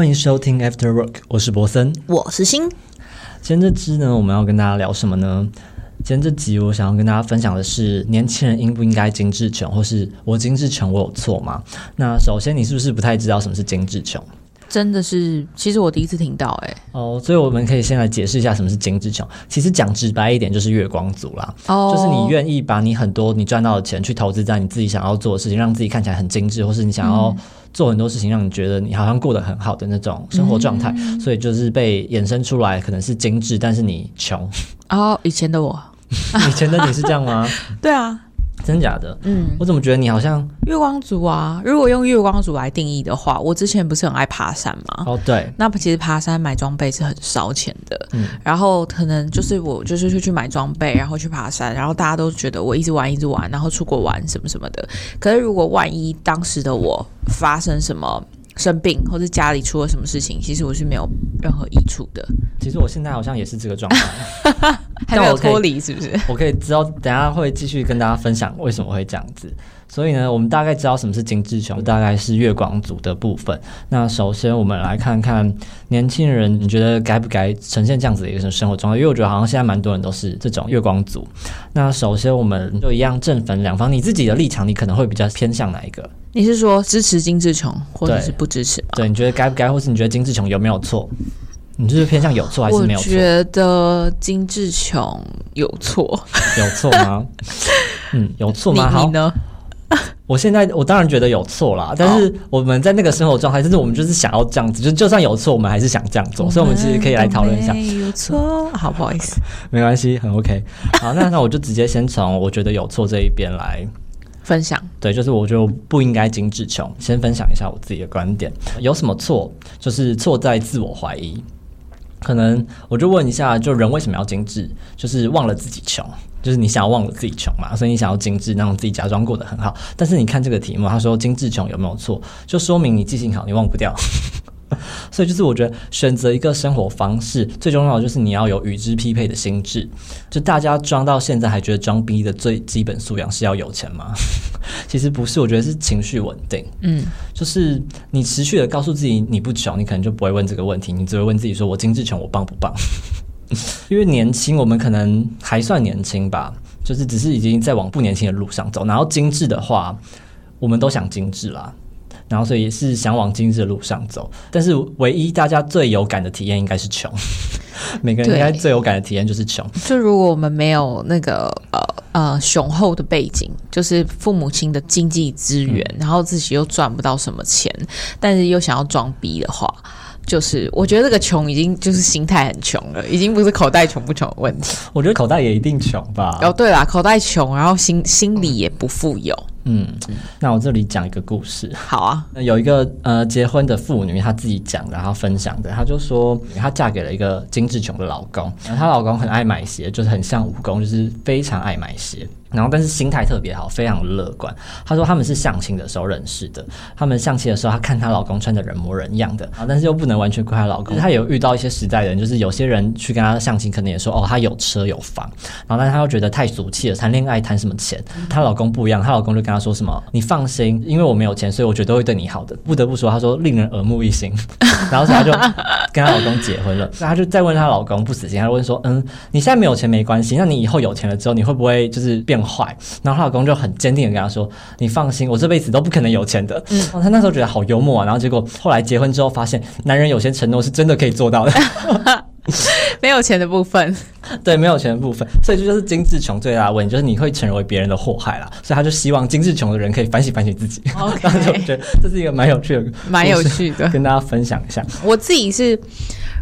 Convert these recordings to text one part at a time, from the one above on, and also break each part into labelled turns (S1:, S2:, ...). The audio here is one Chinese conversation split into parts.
S1: 欢迎收听 After Work，我是博森，
S2: 我是新。
S1: 今天这支呢，我们要跟大家聊什么呢？今天这集我想要跟大家分享的是，年轻人应不应该精致穷，或是我精致穷，我有错吗？那首先，你是不是不太知道什么是精致穷？
S2: 真的是，其实我第一次听到，哎，
S1: 哦，所以我们可以先来解释一下什么是精致穷。其实讲直白一点，就是月光族啦。
S2: 哦，
S1: 就是你愿意把你很多你赚到的钱去投资在你自己想要做的事情，让自己看起来很精致，或是你想要做很多事情，让你觉得你好像过得很好的那种生活状态。所以就是被衍生出来，可能是精致，但是你穷。
S2: 哦，以前的我，
S1: 以前的你是这样吗？
S2: 对啊。
S1: 真假的？
S2: 嗯，
S1: 我怎么觉得你好像
S2: 月光族啊？如果用月光族来定义的话，我之前不是很爱爬山吗？
S1: 哦，对。
S2: 那其实爬山买装备是很烧钱的。嗯。然后可能就是我就是去去买装备，然后去爬山，然后大家都觉得我一直玩一直玩，然后出国玩什么什么的。可是如果万一当时的我发生什么？生病或者家里出了什么事情，其实我是没有任何益处的。
S1: 其实我现在好像也是这个状态，
S2: 还没有脱离，是不是？
S1: 我可以知道，等下会继续跟大家分享为什么会这样子。所以呢，我们大概知道什么是精致穷，大概是月光族的部分。那首先我们来看看年轻人，你觉得该不该呈现这样子的一个生活状态？因为我觉得好像现在蛮多人都是这种月光族。那首先我们就一样正反两方，你自己的立场，你可能会比较偏向哪一个？
S2: 你是说支持精致穷，或者是不支持？
S1: 对，你觉得该不该，或是你觉得精致穷有没有错？你就是偏向有错还是没有错？
S2: 我觉得金志琼有错，
S1: 有错吗？嗯，有错吗？
S2: 你呢？
S1: 我现在我当然觉得有错啦，但是我们在那个生活状态，就是我们就是想要这样子，就就算有错，我们还是想这样做，所以我们其实可以来讨论一下。
S2: 有错，好不好意思，
S1: 没关系，很 OK。好，那那我就直接先从我觉得有错这一边来
S2: 分享。
S1: 对，就是我觉得不应该精致穷。先分享一下我自己的观点，有什么错？就是错在自我怀疑。可能我就问一下，就人为什么要精致？就是忘了自己穷。就是你想要忘了自己穷嘛，所以你想要精致，让自己假装过得很好。但是你看这个题目，他说精致穷有没有错？就说明你记性好，你忘不掉。所以就是我觉得选择一个生活方式最重要的就是你要有与之匹配的心智。就大家装到现在还觉得装逼的最基本素养是要有钱吗？其实不是，我觉得是情绪稳定。嗯，就是你持续的告诉自己你不穷，你可能就不会问这个问题，你只会问自己说我精致穷，我棒不棒？因为年轻，我们可能还算年轻吧，就是只是已经在往不年轻的路上走。然后精致的话，我们都想精致啦，然后所以是想往精致的路上走。但是唯一大家最有感的体验应该是穷，每个人应该最有感的体验就是穷。
S2: 就如果我们没有那个呃呃雄厚的背景，就是父母亲的经济资源，然后自己又赚不到什么钱，但是又想要装逼的话。就是我觉得这个穷已经就是心态很穷了，已经不是口袋穷不穷的问题。
S1: 我觉得口袋也一定穷吧。
S2: 哦，对啦，口袋穷，然后心心里也不富有。
S1: 嗯，那我这里讲一个故事。
S2: 好啊，
S1: 有一个呃结婚的妇女，她自己讲的，然后分享的，她就说她嫁给了一个精致穷的老公，然后她老公很爱买鞋，就是很像武功，就是非常爱买鞋。然后，但是心态特别好，非常乐观。她说他们是相亲的时候认识的。他们相亲的时候，她看她老公穿的人模人样的啊，但是又不能完全怪她老公。她有遇到一些实在人，就是有些人去跟她相亲，可能也说哦，她有车有房。然后，但是她又觉得太俗气了，谈恋爱谈什么钱？她老公不一样，她老公就跟她说什么：“你放心，因为我没有钱，所以我觉得会对你好的。”不得不说，她说令人耳目一新。然后，她就跟她老公结婚了。那她就再问她老公不死心，她问说：“嗯，你现在没有钱没关系，那你以后有钱了之后，你会不会就是变？”坏，然后她老公就很坚定的跟她说：“你放心，我这辈子都不可能有钱的。”嗯，她那时候觉得好幽默啊。然后结果后来结婚之后，发现男人有些承诺是真的可以做到的。
S2: 没有钱的部分，
S1: 对，没有钱的部分，所以这就是精致穷最大的问题，就是你会成为别人的祸害啦。所以他就希望精致穷的人可以反省反省自己。
S2: OK，
S1: 然后就觉得这是一个蛮有趣的，
S2: 蛮有趣的，
S1: 跟大家分享一下。
S2: 我自己是，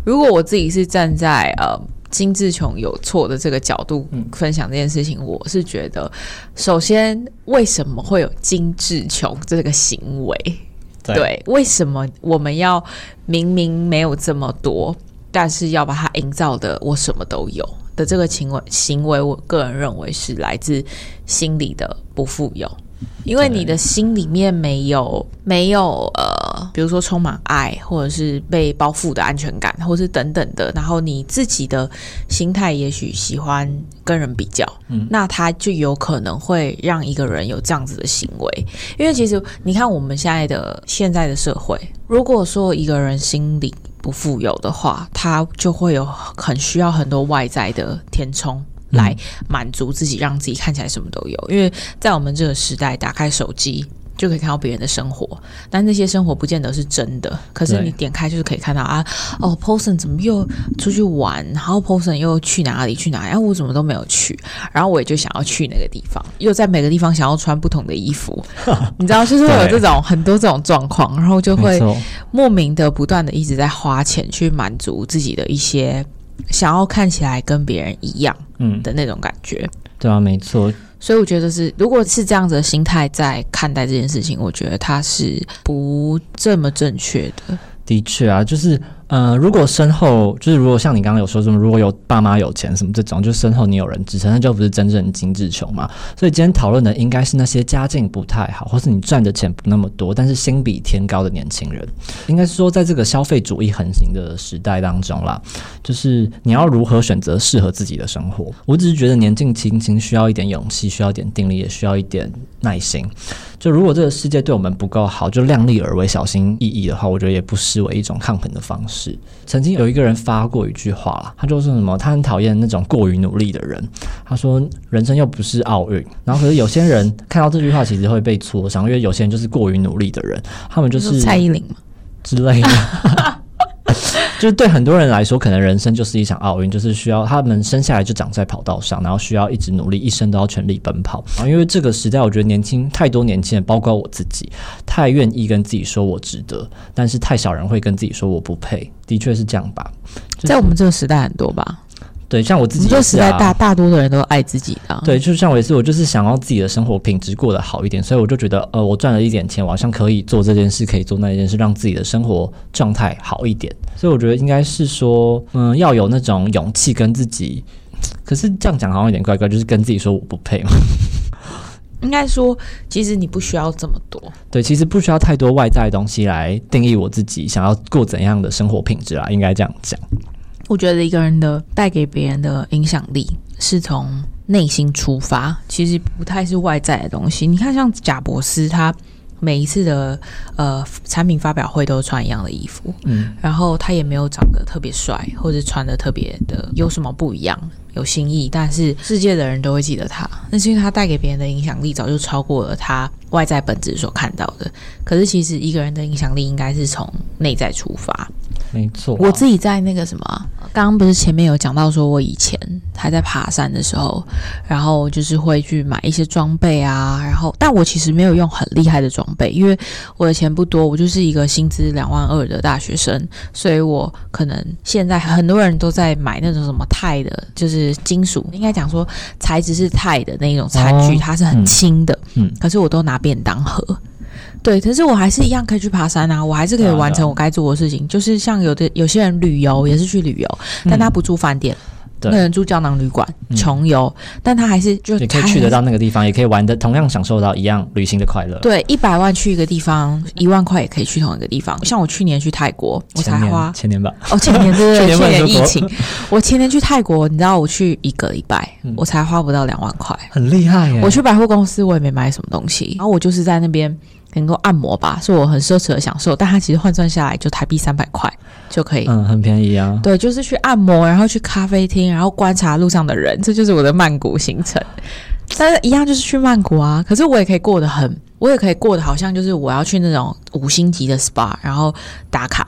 S2: 如果我自己是站在呃。精致穷有错的这个角度分享这件事情，我是觉得，首先为什么会有金志琼这个行为？对，为什么我们要明明没有这么多，但是要把它营造的我什么都有的这个行为？行为，我个人认为是来自心理的不富有。因为你的心里面没有没有呃，比如说充满爱，或者是被包覆的安全感，或是等等的，然后你自己的心态也许喜欢跟人比较，嗯，那他就有可能会让一个人有这样子的行为。因为其实你看我们现在的现在的社会，如果说一个人心里不富有的话，他就会有很需要很多外在的填充。来满足自己，让自己看起来什么都有。因为在我们这个时代，打开手机就可以看到别人的生活，但那些生活不见得是真的。可是你点开就是可以看到啊，哦，Person 怎么又出去玩？然后 Person 又去哪里？去哪？里？然后我怎么都没有去？然后我也就想要去那个地方，又在每个地方想要穿不同的衣服。你知道，就是会有这种很多这种状况，然后就会莫名的不断的一直在花钱去满足自己的一些。想要看起来跟别人一样，嗯的那种感觉，
S1: 对啊，没错。
S2: 所以我觉得是，如果是这样子的心态在看待这件事情，我觉得他是不这么正确的。
S1: 的确啊，就是。呃，如果身后就是如果像你刚刚有说什么，如果有爸妈有钱什么这种，就身后你有人支撑，那就不是真正精致穷嘛。所以今天讨论的应该是那些家境不太好，或是你赚的钱不那么多，但是心比天高的年轻人。应该是说，在这个消费主义横行的时代当中啦，就是你要如何选择适合自己的生活。我只是觉得年纪轻轻需要一点勇气，需要一点定力，也需要一点耐心。就如果这个世界对我们不够好，就量力而为、小心翼翼的话，我觉得也不失为一种抗衡的方式。曾经有一个人发过一句话啦，他就说什么，他很讨厌那种过于努力的人。他说，人生又不是奥运，然后可是有些人看到这句话，其实会被挫伤，因为有些人就是过于努力的人，他们就是
S2: 蔡依林
S1: 之类的。就是对很多人来说，可能人生就是一场奥运，就是需要他们生下来就长在跑道上，然后需要一直努力，一生都要全力奔跑。因为这个时代，我觉得年轻太多年轻人，包括我自己，太愿意跟自己说我值得，但是太少人会跟自己说我不配。的确是这样吧？
S2: 在我们这个时代，很多吧。
S1: 对，像我自己，
S2: 这时代大大多的人都爱自己的。
S1: 对，就像我也是，我就是想要自己的生活品质过得好一点，所以我就觉得，呃，我赚了一点钱，我好像可以做这件事，可以做那件事，让自己的生活状态好一点。所以我觉得应该是说，嗯，要有那种勇气跟自己。可是这样讲好像有点怪怪，就是跟自己说我不配嘛。
S2: 应该说，其实你不需要这么多。
S1: 对，其实不需要太多外在的东西来定义我自己想要过怎样的生活品质啊，应该这样讲。
S2: 我觉得一个人的带给别人的影响力是从内心出发，其实不太是外在的东西。你看，像贾博斯，他每一次的呃产品发表会都穿一样的衣服，嗯，然后他也没有长得特别帅，或者穿的特别的有什么不一样。有新意，但是世界的人都会记得他，那是因为他带给别人的影响力早就超过了他外在本质所看到的。可是其实一个人的影响力应该是从内在出发。
S1: 没错，
S2: 我自己在那个什么，刚刚不是前面有讲到说，我以前还在爬山的时候，然后就是会去买一些装备啊，然后但我其实没有用很厉害的装备，因为我的钱不多，我就是一个薪资两万二的大学生，所以我可能现在很多人都在买那种什么钛的，就是。金属应该讲说材质是钛的那种餐具，它是很轻的。嗯，可是我都拿便当盒。对，可是我还是一样可以去爬山啊，我还是可以完成我该做的事情。就是像有的有些人旅游也是去旅游，但他不住饭店。那人住胶囊旅馆，穷游，但他还是就
S1: 你可以去得到那个地方，也可以玩的同样享受到一样旅行的快乐。
S2: 对，一百万去一个地方，一万块也可以去同一个地方。像我去年去泰国，我才花
S1: 前年吧，
S2: 哦，前年对对，去年疫情，我前年去泰国，你知道我去一个礼拜，我才花不到两万块，
S1: 很厉害。
S2: 我去百货公司，我也没买什么东西，然后我就是在那边。能够按摩吧，是我很奢侈的享受，但它其实换算下来就台币三百块就可以，
S1: 嗯，很便宜啊。
S2: 对，就是去按摩，然后去咖啡厅，然后观察路上的人，这就是我的曼谷行程。但是一样就是去曼谷啊，可是我也可以过得很，我也可以过得好像就是我要去那种五星级的 SPA，然后打卡，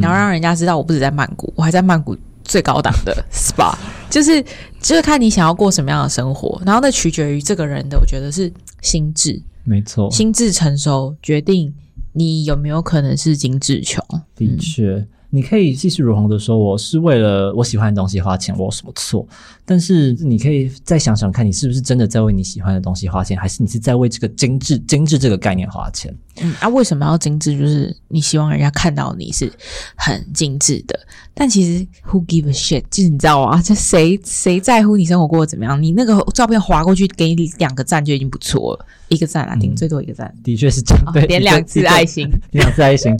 S2: 然后让人家知道我不止在曼谷，我还在曼谷最高档的 SPA，就是就是看你想要过什么样的生活，然后那取决于这个人的，我觉得是心智。
S1: 没错，
S2: 心智成熟决定你有没有可能是精致穷。
S1: 的确。你可以气势如虹的说，我是为了我喜欢的东西花钱，我有什么错？但是你可以再想想看，你是不是真的在为你喜欢的东西花钱，还是你是在为这个精致、精致这个概念花钱？
S2: 嗯，啊，为什么要精致？就是你希望人家看到你是很精致的。但其实 Who give a shit？就是你知道啊，这谁谁在乎你生活过得怎么样？你那个照片划过去，给你两个赞就已经不错了。一个赞啊，顶最多一个赞，
S1: 的确是这样，对，
S2: 点 两次爱心，
S1: 点两次爱心。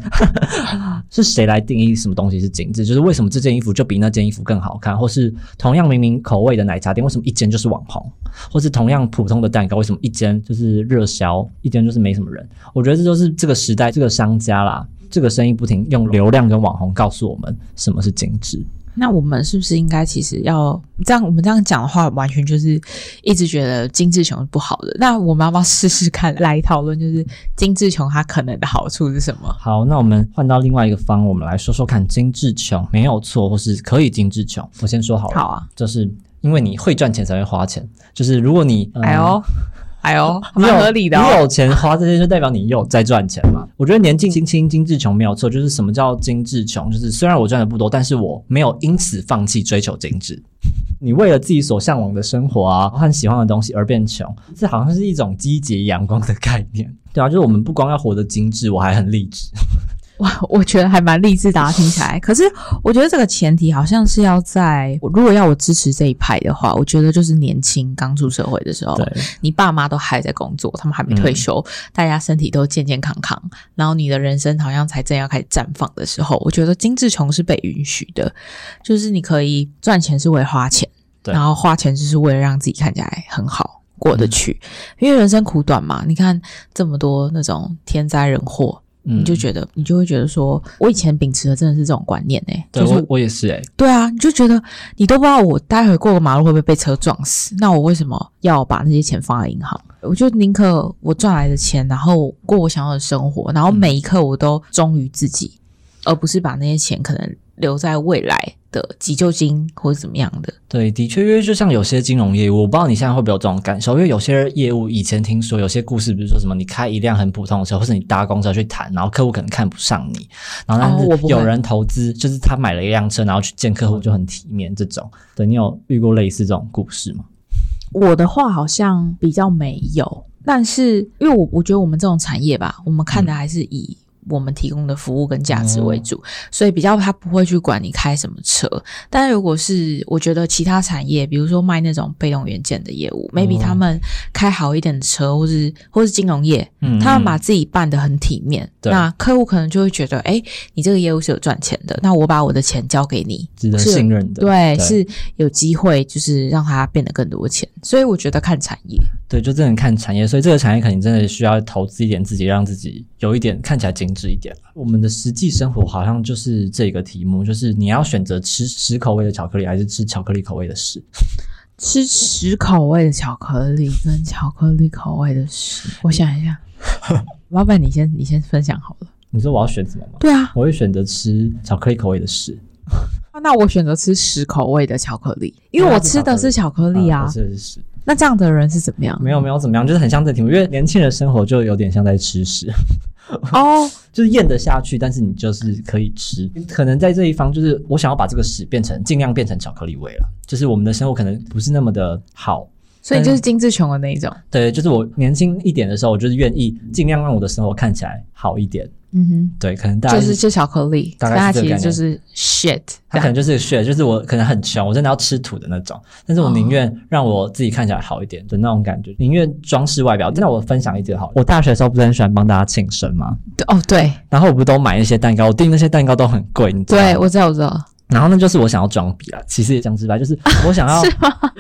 S1: 是谁来定义什么东西是精致？就是为什么这件衣服就比那件衣服更好看，或是同样明明口味的奶茶店，为什么一间就是网红，或是同样普通的蛋糕，为什么一间就是热销，一间就是没什么人？我觉得这就是这个时代这个商家啦，这个生意不停用流量跟网红告诉我们什么是精致。
S2: 那我们是不是应该其实要这样？我们这样讲的话，完全就是一直觉得精致穷是不好的。那我们要不要试试看来讨论，就是精致穷它可能的好处是什么？
S1: 好，那我们换到另外一个方，我们来说说看，精致穷没有错，或是可以精致穷。我先说好了，
S2: 好啊，
S1: 就是因为你会赚钱才会花钱，就是如果你
S2: 哎呦。哎呦，蛮合理的。
S1: 你有钱花这些，就代表你有在赚钱嘛？我觉得年纪轻轻精致穷没有错，就是什么叫精致穷？就是虽然我赚的不多，但是我没有因此放弃追求精致。你为了自己所向往的生活啊，和喜欢的东西而变穷，这好像是一种积极阳光的概念，对啊，就是我们不光要活得精致，我还很励志。
S2: 哇，我觉得还蛮励志的，听起来。可是我觉得这个前提好像是要在，如果要我支持这一派的话，我觉得就是年轻刚出社会的时候，你爸妈都还在工作，他们还没退休，大家身体都健健康康，然后你的人生好像才正要开始绽放的时候，我觉得精致穷是被允许的，就是你可以赚钱是为了花钱，然后花钱就是为了让自己看起来很好过得去，因为人生苦短嘛，你看这么多那种天灾人祸。你就觉得，你就会觉得说，我以前秉持的真的是这种观念哎，
S1: 就是我也是哎，
S2: 对啊，你就觉得你都不知道我待会过个马路会不会被车撞死，那我为什么要把那些钱放在银行？我就宁可我赚来的钱，然后过我想要的生活，然后每一刻我都忠于自己，而不是把那些钱可能留在未来。的急救金或者怎么样的？
S1: 对，的确，因为就像有些金融业务，我不知道你现在会不会有这种感受，因为有些业务以前听说有些故事，比如说什么，你开一辆很普通的车，或是你搭公车去谈，然后客户可能看不上你，然后但是有人投资，就是他买了一辆车，然后去见客户就很体面，这种，对你有遇过类似这种故事吗？
S2: 我的话好像比较没有，但是因为我我觉得我们这种产业吧，我们看的还是以。我们提供的服务跟价值为主，所以比较他不会去管你开什么车。但如果是我觉得其他产业，比如说卖那种被动元件的业务，maybe 他们开好一点的车，或是或是金融业，嗯他们把自己办得很体面，那客户可能就会觉得，哎，你这个业务是有赚钱的，那我把我的钱交给你，
S1: 值得信任的，
S2: 对，是有机会就是让他变得更多钱。所以我觉得看产业，
S1: 对，就真的看产业。所以这个产业肯定真的需要投资一点自己，让自己有一点看起来精。一点我们的实际生活好像就是这个题目，就是你要选择吃屎口味的巧克力，还是吃巧克力口味的屎？
S2: 吃屎口味的巧克力跟巧克力口味的屎，我想一下，老板，你先你先分享好了。
S1: 你说我要选什么吗？
S2: 对啊，
S1: 我会选择吃巧克力口味的屎。
S2: 那我选择吃屎口味的巧克力，因为我吃的是巧克力啊。
S1: 吃的是。
S2: 那这样的人是怎么样？
S1: 没有没有怎么样，就是很像这题目，因为年轻人生活就有点像在吃屎。
S2: 哦，
S1: 就是咽得下去，但是你就是可以吃。可能在这一方，就是我想要把这个屎变成尽量变成巧克力味了。就是我们的生活可能不是那么的好，
S2: 所以就是精致穷的那一种。
S1: 对，就是我年轻一点的时候，我就是愿意尽量让我的生活看起来好一点。
S2: 嗯哼，
S1: 对，可能大家
S2: 就是吃巧克力，大概其实就是 shit，
S1: 它可能就是 shit，就是我可能很穷，我真的要吃土的那种，但是我宁愿让我自己看起来好一点的那种感觉，宁愿装饰外表。那我分享一点好，我大学的时候不是很喜欢帮大家庆生吗？
S2: 对，哦对，
S1: 然后我不都买那些蛋糕，我订那些蛋糕都很贵，你知道吗？
S2: 对，我知道，我知道。
S1: 然后那就是我想要装逼了，其实也讲直白，就是 我想要，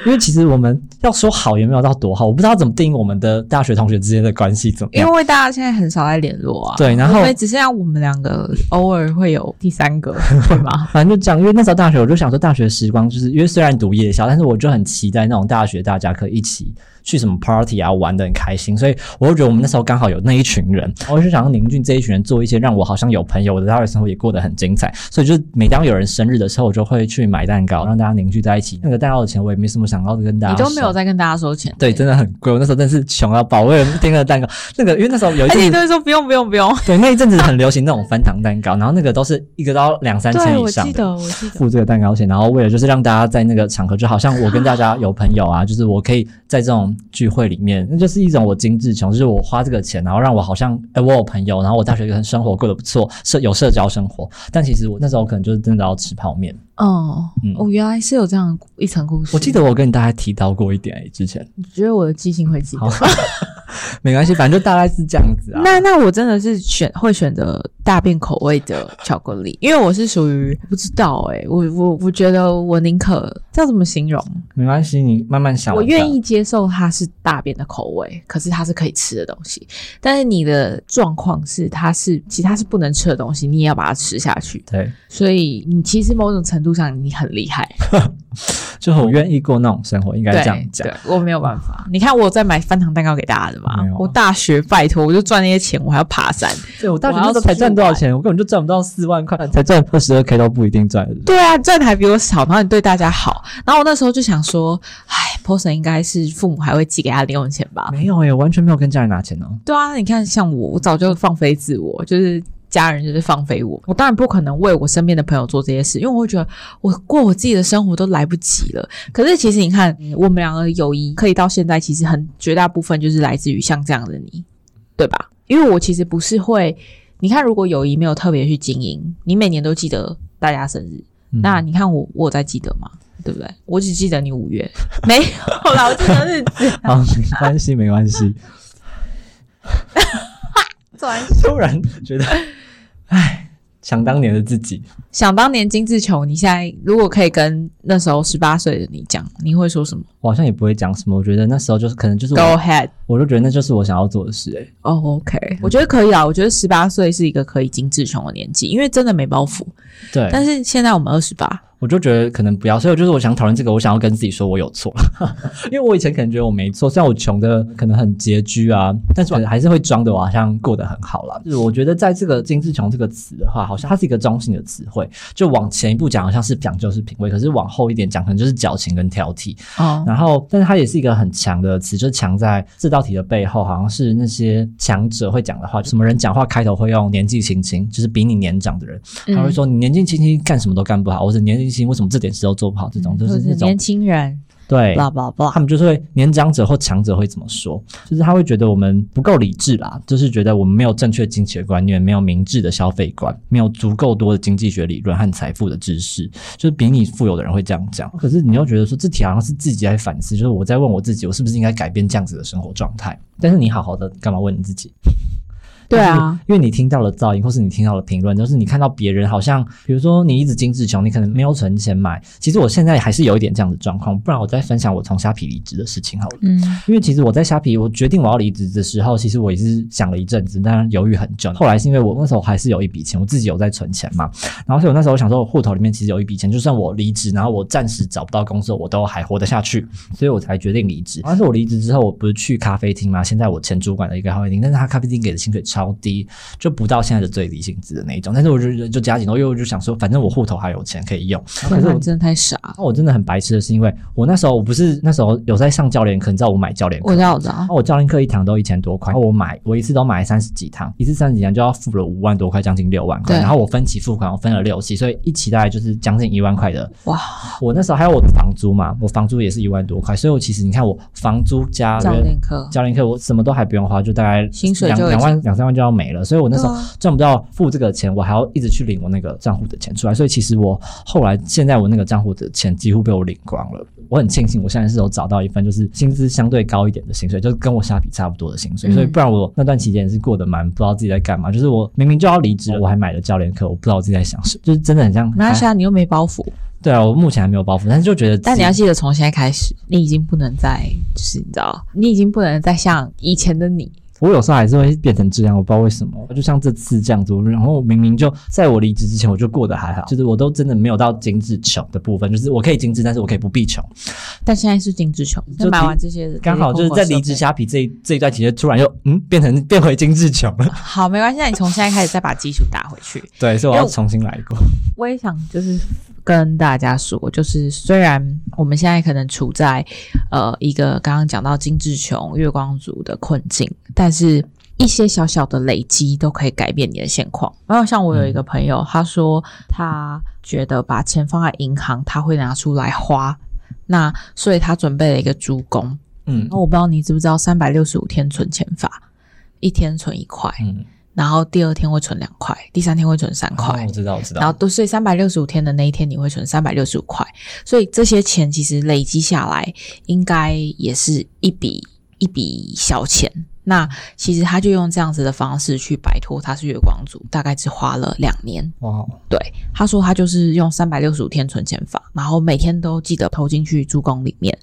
S1: 因为其实我们要说好也没有到多好，我不知道怎么定义我们的大学同学之间的关系怎么
S2: 样。因为大家现在很少在联络啊，
S1: 对，然后
S2: 只剩下我们两个偶尔会有第三个，对吗？
S1: 反正就讲，因为那时候大学我就想说，大学时光就是因为虽然读夜校，但是我就很期待那种大学大家可以一起。去什么 party 啊，玩的很开心，所以我就觉得我们那时候刚好有那一群人，我就想要凝聚这一群人，做一些让我好像有朋友，我的大学生活也过得很精彩。所以就每当有人生日的时候，我就会去买蛋糕，让大家凝聚在一起。那个蛋糕的钱我也没什么想要跟大家，
S2: 你都没有在跟大家收钱，
S1: 对，真的很贵。我那时候真是穷到饱，为了订那个蛋糕，那个因为那时候有一阵子
S2: 都会说不用不用不用，
S1: 对，那一阵子很流行那种翻糖蛋糕，然后那个都是一个都两三千以上，
S2: 我记得我记得
S1: 付这个蛋糕钱，然后为了就是让大家在那个场合，就好像我跟大家有朋友啊，就是我可以在这种聚会里面。那就是一种我精致穷，就是我花这个钱，然后让我好像哎，我有朋友，然后我大学跟生活过得不错，社有社交生活。但其实我那时候可能就是真的要吃泡面。
S2: 哦，哦，原来是有这样一层故事。
S1: 我记得我跟你大概提到过一点，哎，之前。
S2: 你觉得我的记性会记得？
S1: 没关系，反正就大概是这样子啊。
S2: 那那我真的是选会选择大便口味的巧克力，因为我是属于不知道哎、我我我觉得我宁可这样怎么形容？
S1: 没关系，你慢慢想。
S2: 我愿意接受它是大便的口味，可是它是可以吃的东西。但是你的状况是它是其他是不能吃的东西，你也要把它吃下去。
S1: 对，
S2: 所以你其实某种程度上你很厉害，
S1: 就很愿意过那种生活，应该这样讲
S2: 对。，我没有办法。你看我在买翻糖蛋糕给大家的嘛
S1: 啊，
S2: 我大学拜托我就赚那些钱，我还要爬山。
S1: 对我大学
S2: 我要
S1: 那时候才
S2: 出去玩
S1: 赚多少钱？我根本就赚不到四万块，才赚二十二 k 都不一定赚。
S2: 对啊，赚的还比我少，然后你对大家好，然后我那时候就想说，哎 p o s o n 应该是父母还会寄给他零用钱吧？
S1: 没有耶，我完全没有跟家人拿钱哦。
S2: 对啊，你看像我，我早就放飞自我，就是家人就是放飞我，我当然不可能为我身边的朋友做这些事，因为我会觉得我过我自己的生活都来不及了。可是其实你看，我们两个友谊可以到现在，其实很绝大部分就是来自于像这样的你，对吧？因为我其实不是会，你看，如果友谊没有特别去经营，你每年都记得大家生日，
S1: 嗯
S2: 那你看我，我有在记得吗？对不对？我只记得你五月，没有啦，我记得日子。
S1: 好，没关系，没关系。突然觉得，唉，想当年的自己，
S2: 想当年金志琼，你现在如果可以跟那时候十八岁的你讲，你会说什么
S1: 我好像也不会讲什么。我觉得那时候就是可能就是
S2: ？Go，ahead。
S1: 我就觉得那就是我想要做的事、欸。
S2: 哦、o k 我觉得可以啊。我觉得十八岁是一个可以金志琼的年纪，因为真的没包袱。
S1: 对，
S2: 但是现在我们二十八，
S1: 我就觉得可能不要，所以我就是我想讨论这个，我想要跟自己说我有错，因为我以前可能觉得我没错，虽然我穷的可能很拮据啊，但是我还是会装的我好像过得很好啦。就是我觉得在这个“金志穷”这个词的话，好像它是一个中性的词汇，就往前一步讲好像是讲究是品味，可是往后一点讲可能就是矫情跟挑剔。
S2: 哦，
S1: 然后，但是它也是一个很强的词，就是强在这道题的背后，好像是那些强者会讲的话，什么人讲话开头会用年纪轻轻，就是比你年长的人，他会说你年纪轻轻干什么都干不好，或者年纪轻轻为什么这点事都做不好，这种就是那种
S2: 年轻人
S1: 对。
S2: ，blah blah blah。
S1: 他们就是会年长者或强者会怎么说？就是他会觉得我们不够理智啦，就是觉得我们没有正确经济的观念，没有明智的消费观，没有足够多的经济学理论和财富的知识，就是比你富有的人会这样讲。可是你又觉得说这题好像是自己在反思，就是我在问我自己，我是不是应该改变这样子的生活状态？但是你好好的干嘛问你自己？
S2: 对啊，
S1: 因为你听到了噪音，或是你听到了评论，就是你看到别人好像，比如说你一直精致穷，你可能没有存钱买。其实我现在还是有一点这样的状况，不然我再分享我从虾皮离职的事情好了。
S2: 嗯
S1: 因为其实我在虾皮，我决定我要离职的时候，其实我也是想了一阵子，当然犹豫很久。后来是因为我那时候还是有一笔钱，我自己有在存钱嘛，然后所以我那时候想说，我户头里面其实有一笔钱，就算我离职，然后我暂时找不到工作，我都还活得下去，所以我才决定离职。但是我离职之后，我不是去咖啡厅嘛，现在我前主管的一个咖啡厅，但是他咖啡厅给的薪水超低，就不到现在的最低薪资的那一种。但是我就就加紧了，因为我就想说，反正我户头还有钱可以用。可是我
S2: 真的太傻了。
S1: 我真的很白痴的是，因为我那时候我不是那时候有在上教练课，你知道我买教练课
S2: 我知道，我知道
S1: 然。后我教练课一堂都一千多块，我买我一次都买三十几堂，一次三十几堂就要付了五万多块，将近六万块。然后我分期付款，我分了六期，所以一期大概就是将近一万块的。
S2: 哇，
S1: 我那时候还有我的房租嘛，我房租也是一万多块，所以我其实你看我房租加
S2: 教练课
S1: 教练课，我什么都还不用花，就大概
S2: 薪水
S1: 两两万两三万就要没了。所以我那时候赚不到付这个钱，我还要一直去领我那个账户的钱出来。所以其实我后来现在我那个账户的钱几乎被我领光了。我很庆幸我现在是有找到一份就是薪资相对高一点的薪水，就是跟我虾皮差不多的薪水。
S2: 嗯
S1: 所以不然我那段期间也是过得蛮不知道自己在干嘛。就是我明明就要离职了，我还买了教练课，我不知道我自己在想什么，就是真的很像。
S2: 没关系啊，你又没包袱。
S1: 对啊，我目前还没有包袱，但是就觉得，
S2: 但你要记得，从现在开始，你已经不能再，就是你知道，你已经不能再像以前的你。
S1: 我有时候还是会变成这样，我不知道为什么。就像这次这样子，然后明明就在我离职之前，我就过得还好，就是我都真的没有到精致穷的部分，就是我可以精致，但是我可以不必穷。
S2: 但现在是精致穷，
S1: 就
S2: 就买完这些，
S1: 刚好就是在离职虾皮这一这一段期间，突然又嗯变成变回精致穷了。
S2: 好，没关系，那你从现在开始再把基础打回去。
S1: 对，所以我要重新来过。
S2: 我也想就是跟大家说，就是虽然我们现在可能处在呃一个刚刚讲到金志琼、月光族的困境，但是一些小小的累积都可以改变你的现况。然后像我有一个朋友，他说他觉得把钱放在银行，他会拿出来花，那所以他准备了一个猪公。
S1: 嗯
S2: 那我不知道你知不知道三百六十五天存钱法，一天存一块，
S1: 嗯，
S2: 然后第二天会存两块，第三天会存三块
S1: 哦，我知道，我知道。
S2: 然后都所以三百六十五天的那一天你会存三百六十五块，所以这些钱其实累积下来，应该也是一笔一笔小钱。那其实他就用这样子的方式去摆脱他是月光族，大概只花了两年。
S1: 哇，
S2: 对，他说他就是用三百六十五天存钱法，然后每天都记得投进去助攻里面。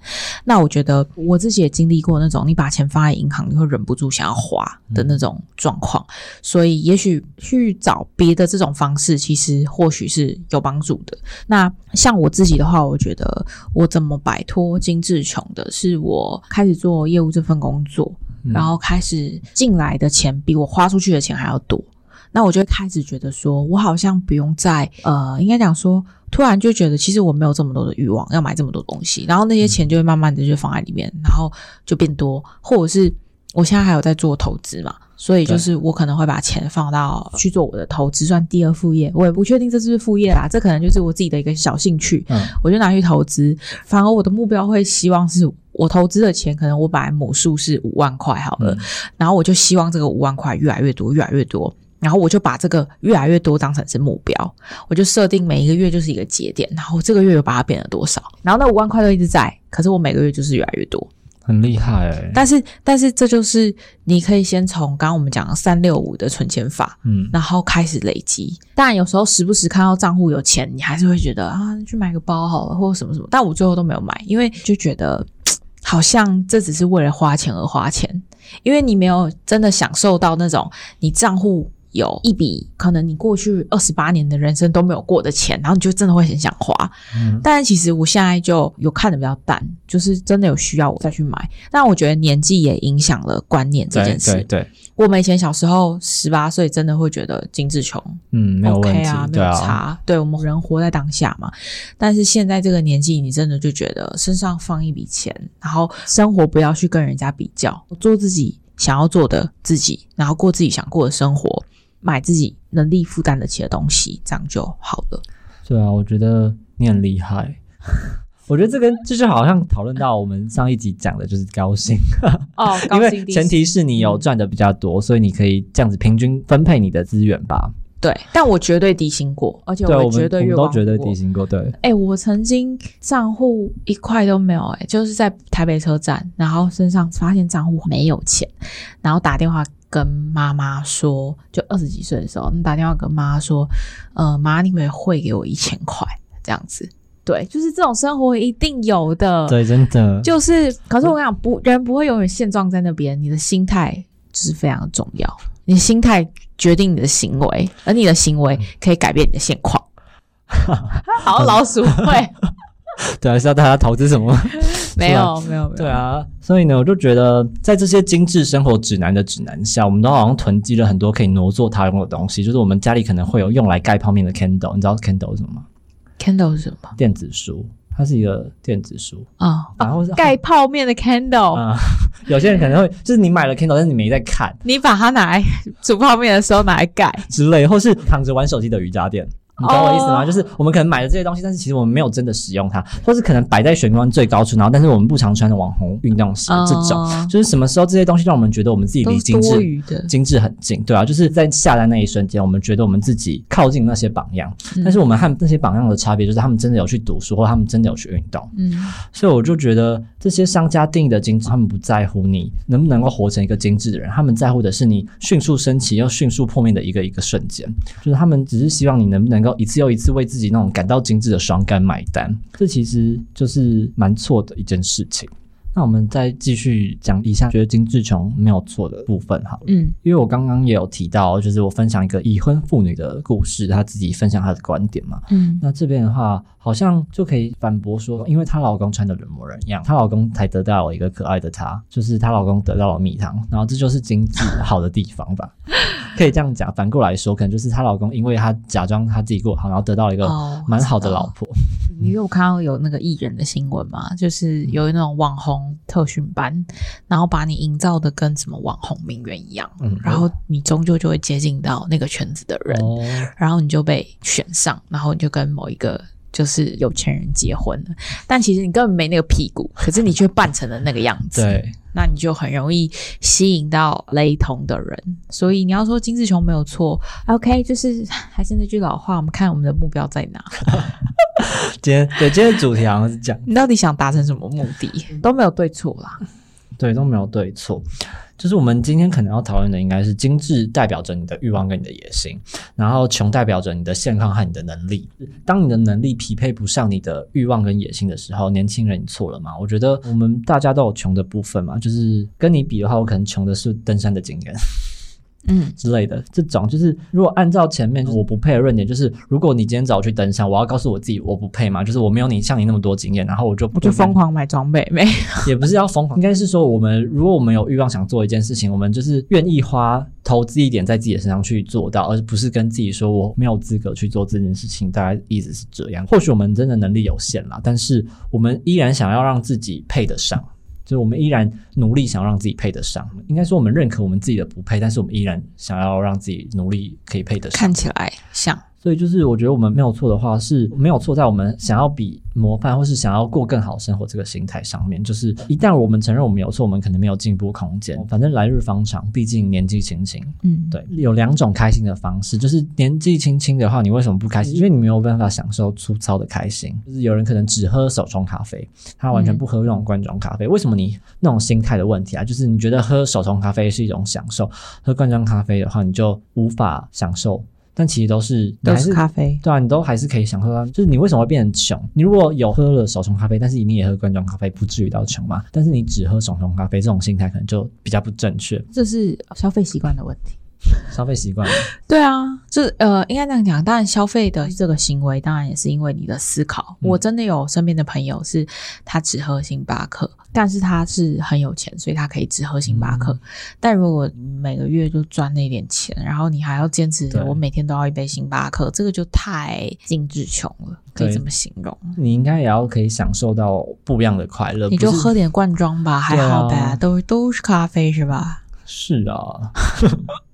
S2: 那我觉得我自己也经历过那种你把钱放在银行，你会忍不住想要花的那种状况，所以也许去找别的这种方式，其实或许是有帮助的。那像我自己的话，我觉得我怎么摆脱精致穷的，是我开始做业务这份工作。然后开始进来的钱比我花出去的钱还要多，那我就开始觉得说，我好像不用再呃，应该讲说，突然就觉得其实我没有这么多的欲望要买这么多东西，然后那些钱就会慢慢的就放在里面，然后就变多，或者是我现在还有在做投资嘛，所以就是我可能会把钱放到去做我的投资，算第二副业，我也不确定这是不是副业啦，这可能就是我自己的一个小兴趣，嗯，我就拿去投资，反而我的目标会希望是。我投资的钱可能我本来母数是五万块好了，然后我就希望这个五万块越来越多，越来越多，然后我就把这个越来越多当成是目标，我就设定每一个月就是一个节点，然后这个月又把它变了多少，然后那五万块都一直在，可是我每个月就是越来越多，
S1: 很厉害。
S2: 但是但是这就是你可以先从刚刚我们讲三六五的存钱法，嗯，然后开始累积。当然有时候时不时看到账户有钱，你还是会觉得啊，去买个包好了，或者什么什么。但我最后都没有买，因为就觉得。好像这只是为了花钱而花钱，因为你没有真的享受到那种你账户。有一笔可能你过去二十八年的人生都没有过的钱，然后你就真的会很想花。嗯，但是其实我现在就有看的比较淡，就是真的有需要我再去买。但我觉得年纪也影响了观念这件事。
S1: 对对，
S2: 我们以前小时候十八岁真的会觉得精致穷，
S1: 嗯，没有问题
S2: 啊，没有差。对我们人活在当下嘛。但是现在这个年纪，你真的就觉得身上放一笔钱，然后生活不要去跟人家比较，做自己想要做的自己，然后过自己想过的生活。买自己能力负担得起的东西，这样就好了。
S1: 对啊，我觉得你很厉害。我觉得这跟就是好像讨论到我们上一集讲的就是高薪
S2: 哦，
S1: 因为前提是你有赚的比较多，所以你可以这样子平均分配你的资源吧。
S2: 对，但我绝对低薪过，而且我绝对
S1: 都绝对低薪过。对，
S2: 哎，我曾经账户一块都没有，哎，就是在台北车站，然后身上发现账户没有钱，然后打电话。跟妈妈说，就二十几岁的时候，你打电话跟妈妈说，呃，妈，你可以汇给我一千块，这样子，对，就是这种生活一定有的，
S1: 对，真的，
S2: 就是，可是我跟你讲，不，人不会永远现状在那边，你的心态就是非常重要，你心态决定你的行为，而你的行为可以改变你的现况。好，老鼠会。
S1: 对，还是要大家投资什么？
S2: 没有，没有，没有。
S1: 对啊，所以呢，我就觉得在这些精致生活指南的指南下，我们都好像囤积了很多可以挪作他用的东西。就是我们家里可能会有用来盖泡面的 Kindle，你知道 Kindle 是什么吗
S2: ？Kindle 是什么？
S1: 电子书，它是一个电子书
S2: 啊。然后盖泡面的 Kindle 啊，
S1: 有些人可能会就是你买了 Kindle，但是你没在看，
S2: 你把它拿来煮泡面的时候拿来盖
S1: 之类，或是躺着玩手机的瑜伽垫。你懂我意思吗？就是我们可能买了这些东西，但是其实我们没有真的使用它，或是可能摆在玄关最高处，然后但是我们不常穿的网红运动鞋这种，就是什么时候这些东西让我们觉得我们自己离精致精致很近，对啊，就是在下单那一瞬间，我们觉得我们自己靠近那些榜样，但是我们和那些榜样的差别就是他们真的有去读书，或他们真的有去运动，嗯，所以我就觉得这些商家定义的精致，他们不在乎你能不能够活成一个精致的人，他们在乎的是你迅速升起又迅速破灭的一个一个瞬间，就是他们只是希望你能不能够。一次又一次为自己那种感到精致的爽感买单，这其实就是蛮错的一件事情。那我们再继续讲一下，觉得精致穷没有错的部分，好，嗯，因为我刚刚也有提到，就是我分享一个已婚妇女的故事，她自己分享她的观点嘛，嗯，那这边的话。好像就可以反驳说，因为她老公穿的人模人样，她老公才得到了一个可爱的她，就是她老公得到了蜜糖，然后这就是经济好的地方吧？可以这样讲。反过来说，可能就是她老公，因为她假装她自己过好，然后得到了一个蛮好的老婆。
S2: 你有看到有那个艺人的新闻吗？就是有那种网红特训班，然后把你营造的跟什么网红名媛一样，嗯，然后你终究就会接近到那个圈子的人，然后你就被选上，然后你就跟某一个。就是有钱人结婚了，但其实你根本没那个屁股，可是你却扮成了那个样子。
S1: 对，
S2: 那你就很容易吸引到雷同的人。所以你要说金志雄没有错，OK，就是还是那句老话，我们看我们的目标在哪。
S1: 今天对今天的主题好像是讲
S2: 你到底想达成什么目的，都没有对错啦。
S1: 对，都没有对错。就是我们今天可能要讨论的，应该是精致代表着你的欲望跟你的野心，然后穷代表着你的现况和你的能力。当你的能力匹配不上你的欲望跟野心的时候，年轻人，你错了吗？我觉得我们大家都有穷的部分嘛，就是跟你比的话，我可能穷的是登山的经验。
S2: 嗯，
S1: 之类的，这种就是如果按照前面我不配的论点，就是如果你今天找我去登山，我要告诉我自己我不配嘛，就是我没有你像你那么多经验，然后我就
S2: 我就疯狂买装备，没
S1: 也不是要疯狂，应该是说我们如果我们有欲望想做一件事情，我们就是愿意花投资一点在自己的身上去做到，而不是跟自己说我没有资格去做这件事情，大概意思是这样。或许我们真的能力有限啦，但是我们依然想要让自己配得上。所以我们依然努力想要让自己配得上，应该说我们认可我们自己的不配，但是我们依然想要让自己努力可以配得上，
S2: 看起来像。
S1: 所以就是我觉得我们没有错的话是没有错在我们想要比模范或是想要过更好生活这个心态上面。就是一旦我们承认我们有错，我们可能没有进步空间。反正来日方长，毕竟年纪轻轻。
S2: 嗯，
S1: 对，有两种开心的方式，就是年纪轻轻的话，你为什么不开心？因为你没有办法享受粗糙的开心。就是有人可能只喝手冲咖啡，他完全不喝那种罐装咖啡。为什么你那种心态的问题啊？就是你觉得喝手冲咖啡是一种享受，喝罐装咖啡的话，你就无法享受。但其实都是
S2: 都是咖啡，
S1: 对啊，你都还是可以享受到。就是你为什么会变成穷？你如果有喝了手冲咖啡，但是你也喝罐装咖啡，不至于到穷嘛。但是你只喝手冲咖啡，这种心态可能就比较不正确。
S2: 这是消费习惯的问题。
S1: 消费习惯，
S2: 对啊，这呃，应该这样讲。当然，消费的这个行为，当然也是因为你的思考。我真的有身边的朋友，是他只喝星巴克，但是他是很有钱，所以他可以只喝星巴克。但如果每个月就赚那点钱，然后你还要坚持我每天都要一杯星巴克，这个就太精致穷了，可以这么形容。
S1: 你应该也要可以享受到不一样的快乐，
S2: 你就喝点罐装吧，还好吧，都都是咖啡是吧？
S1: 是啊。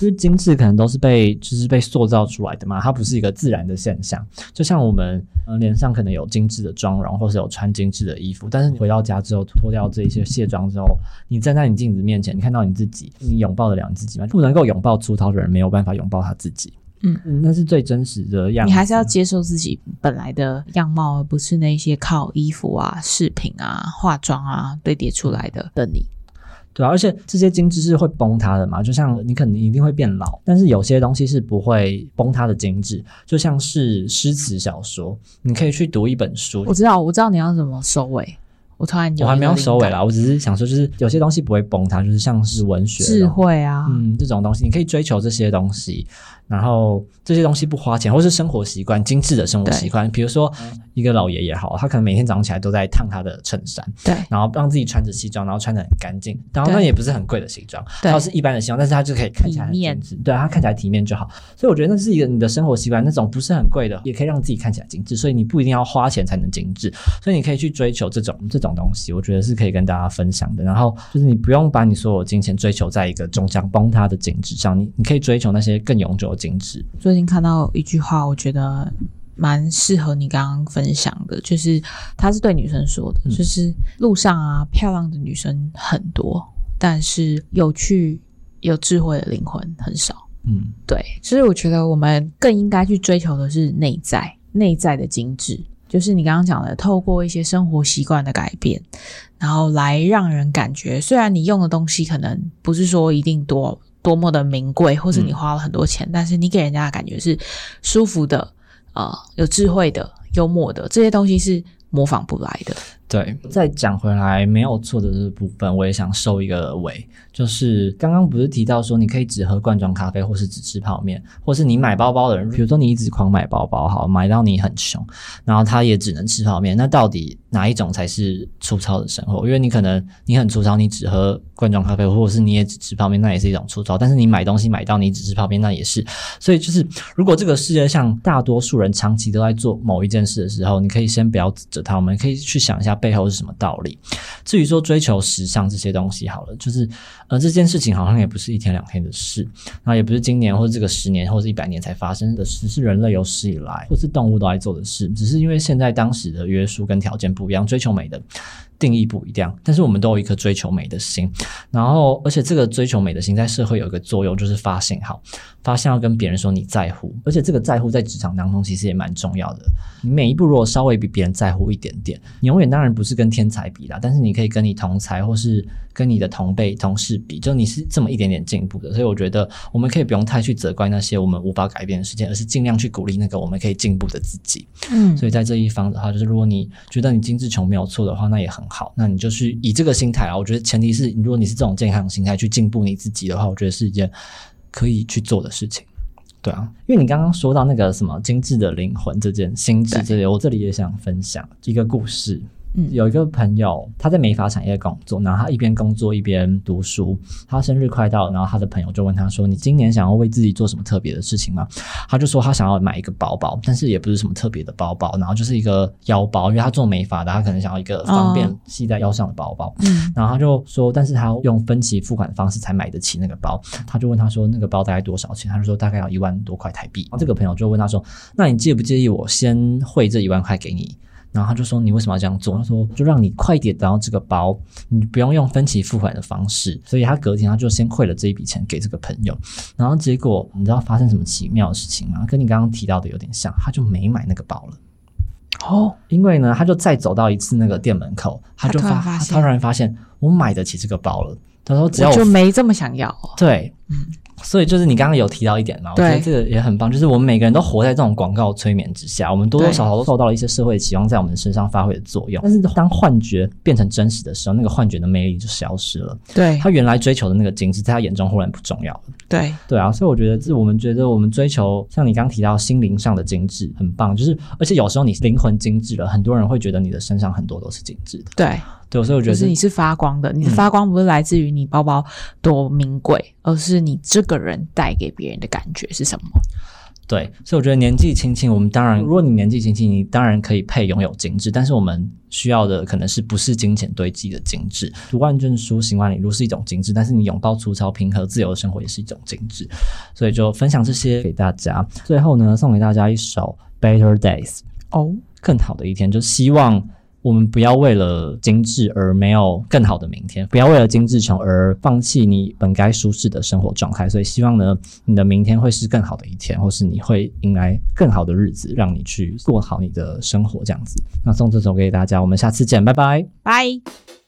S1: 因 为精致可能都是被就是被塑造出来的嘛，它不是一个自然的现象。就像我们呃脸上可能有精致的妆容，或是有穿精致的衣服，但是你回到家之后脱掉这些卸妆之后，你站在你镜子面前，你看到你自己，你拥抱得了你自己吗？不能够拥抱粗糙的人，没有办法拥抱他自己。
S2: 嗯，
S1: 那是最真实的样。
S2: 你还是要接受自己本来的样貌，而不是那些靠衣服啊、饰品啊、化妆啊堆叠出来的的你。
S1: 对啊，而且这些精致是会崩塌的嘛，就像你可能一定会变老，但是有些东西是不会崩塌的精致，就像是诗词小说，你可以去读一本书。
S2: 我知道，我知道你要怎么收尾。我突然
S1: 我还没有收尾啦，我只是想说，就是有些东西不会崩塌，就是像是文学、
S2: 智慧啊，
S1: 嗯，这种东西你可以追求这些东西。然后这些东西不花钱，或是生活习惯精致的生活习惯，比如说一个老爷爷好，他可能每天早上起来都在烫他的衬衫，
S2: 对，
S1: 然后让自己穿着西装，然后穿的很干净，然后那也不是很贵的西装，
S2: 他
S1: 是一般的西装，但是他就可以看起来很精致，对，他看起来体面就好。所以我觉得那是一个你的生活习惯，那种不是很贵的，也可以让自己看起来精致。所以你不一定要花钱才能精致，所以你可以去追求这种这种东西，我觉得是可以跟大家分享的。然后就是你不用把你所有金钱追求在一个终将崩塌的景致上，你你可以追求那些更永久的精致。
S2: 最近看到一句话，我觉得蛮适合你刚刚分享的，就是他是对女生说的，就是路上啊，漂亮的女生很多，但是有趣、有智慧的灵魂很少。
S1: 嗯，
S2: 对，所以我觉得我们更应该去追求的是内在、内在的精致，就是你刚刚讲的，透过一些生活习惯的改变，然后来让人感觉，虽然你用的东西可能不是说一定多。多么的名贵，或者你花了很多钱，但是你给人家的感觉是舒服的，啊，有智慧的、幽默的，这些东西是模仿不来的。
S1: 对，再讲回来，没有错的这部分，我也想收一个尾，就是刚刚不是提到说，你可以只喝罐装咖啡，或是只吃泡面，或是你买包包的人，比如说你一直狂买包包，好，买到你很穷，然后他也只能吃泡面，那到底哪一种才是粗糙的生活？因为你可能你很粗糙，你只喝罐装咖啡，或者是你也只吃泡面，那也是一种粗糙。但是你买东西买到你只吃泡面，那也是。所以就是，如果这个世界上大多数人长期都在做某一件事的时候，你可以先不要指责他，我们可以去想一下。背后是什么道理？至于说追求时尚这些东西，好了，就是呃，这件事情好像也不是一天两天的事，那也不是今年或者这个十年或者一百年才发生的事，是人类有史以来或是动物都爱做的事，只是因为现在当时的约束跟条件不一样，追求美的。定义不一样，但是我们都有一颗追求美的心，然后而且这个追求美的心在社会有一个作用，就是发信号，发现要跟别人说你在乎，而且这个在乎在职场当中其实也蛮重要的。你每一步如果稍微比别人在乎一点点，你永远当然不是跟天才比啦，但是你可以跟你同才或是跟你的同辈同事比，就你是这么一点点进步的。所以我觉得我们可以不用太去责怪那些我们无法改变的事情，而是尽量去鼓励那个我们可以进步的自己。
S2: 嗯，
S1: 所以在这一方的话，就是如果你觉得你精致穷没有错的话，那也很好。那你就去以这个心态啊，我觉得前提是如果你是这种健康心态去进步你自己的话，我觉得是一件可以去做的事情。对啊，因为你刚刚说到那个什么精致的灵魂这件心智这些，我这里也想分享一个故事。
S2: 嗯
S1: 有一个朋友他在美发产业工作，然后他一边工作一边读书。他生日快到了，然后他的朋友就问他说：“你今年想要为自己做什么特别的事情吗？”他就说他想要买一个包包，但是也不是什么特别的包包，然后就是一个腰包，因为他做美发的，他可能想要一个方便系在腰上的包包。
S2: 嗯
S1: 然后他就说，但是他要用分期付款的方式才买得起那个包。他就问他说，那个包大概多少钱？他就说大概要一万多块台币。然后这个朋友就问他说，那你介不介意我先汇这一万块给你？然后他就说你为什么要这样做？他说就让你快点得到这个包，你不用用分期付款的方式。所以他隔天他就先汇了这一笔钱给这个朋友。然后结果你知道发生什么奇妙的事情吗？跟你刚刚提到的有点像，他就没买那个包了。
S2: 哦，
S1: 因为呢，他就再走到一次那个店门口，他就
S2: 他突然
S1: 发他突然发现我买得起这个包了。他说只要
S2: 我
S1: 我
S2: 就没这么想要哦。
S1: 对，
S2: 嗯
S1: 所以就是你刚刚有提到一点嘛，我觉得这个也很棒，就是我们每个人都活在这种广告催眠之下，我们多多少少都受到了一些社会期望在我们身上发挥的作用。但是当幻觉变成真实的时候，那个幻觉的魅力就消失了。
S2: 对
S1: 他原来追求的那个精致，在他眼中忽然不重要了。
S2: 对，
S1: 对啊，所以我觉得是我们觉得我们追求像你刚提到心灵上的精致很棒，就是而且有时候你灵魂精致了，很多人会觉得你的身上很多都是精致的。
S2: 对，
S1: 对，所以我觉得
S2: 就是你是发光的，你的
S1: 嗯
S2: 发光不是来自于你包包多名贵，而是你这个人带给别人的感觉是什么？
S1: 对，所以我觉得年纪轻轻，我们当然，如果你年纪轻轻，你当然可以配拥有精致，但是我们需要的可能是不是金钱堆积的精致。读万卷书，行万里路是一种精致，但是你拥抱粗糙、平和、自由的生活也是一种精致。所以就分享这些给大家。最后呢，送给大家一首《Better Days》。
S2: 哦，
S1: 更好的一天，就希望我们不要为了精致而没有更好的明天，不要为了精致穷而放弃你本该舒适的生活状态。所以希望呢，你的明天会是更好的一天，或是你会迎来更好的日子，让你去过好你的生活这样子。那送这首给大家，我们下次见，拜拜。
S2: 拜。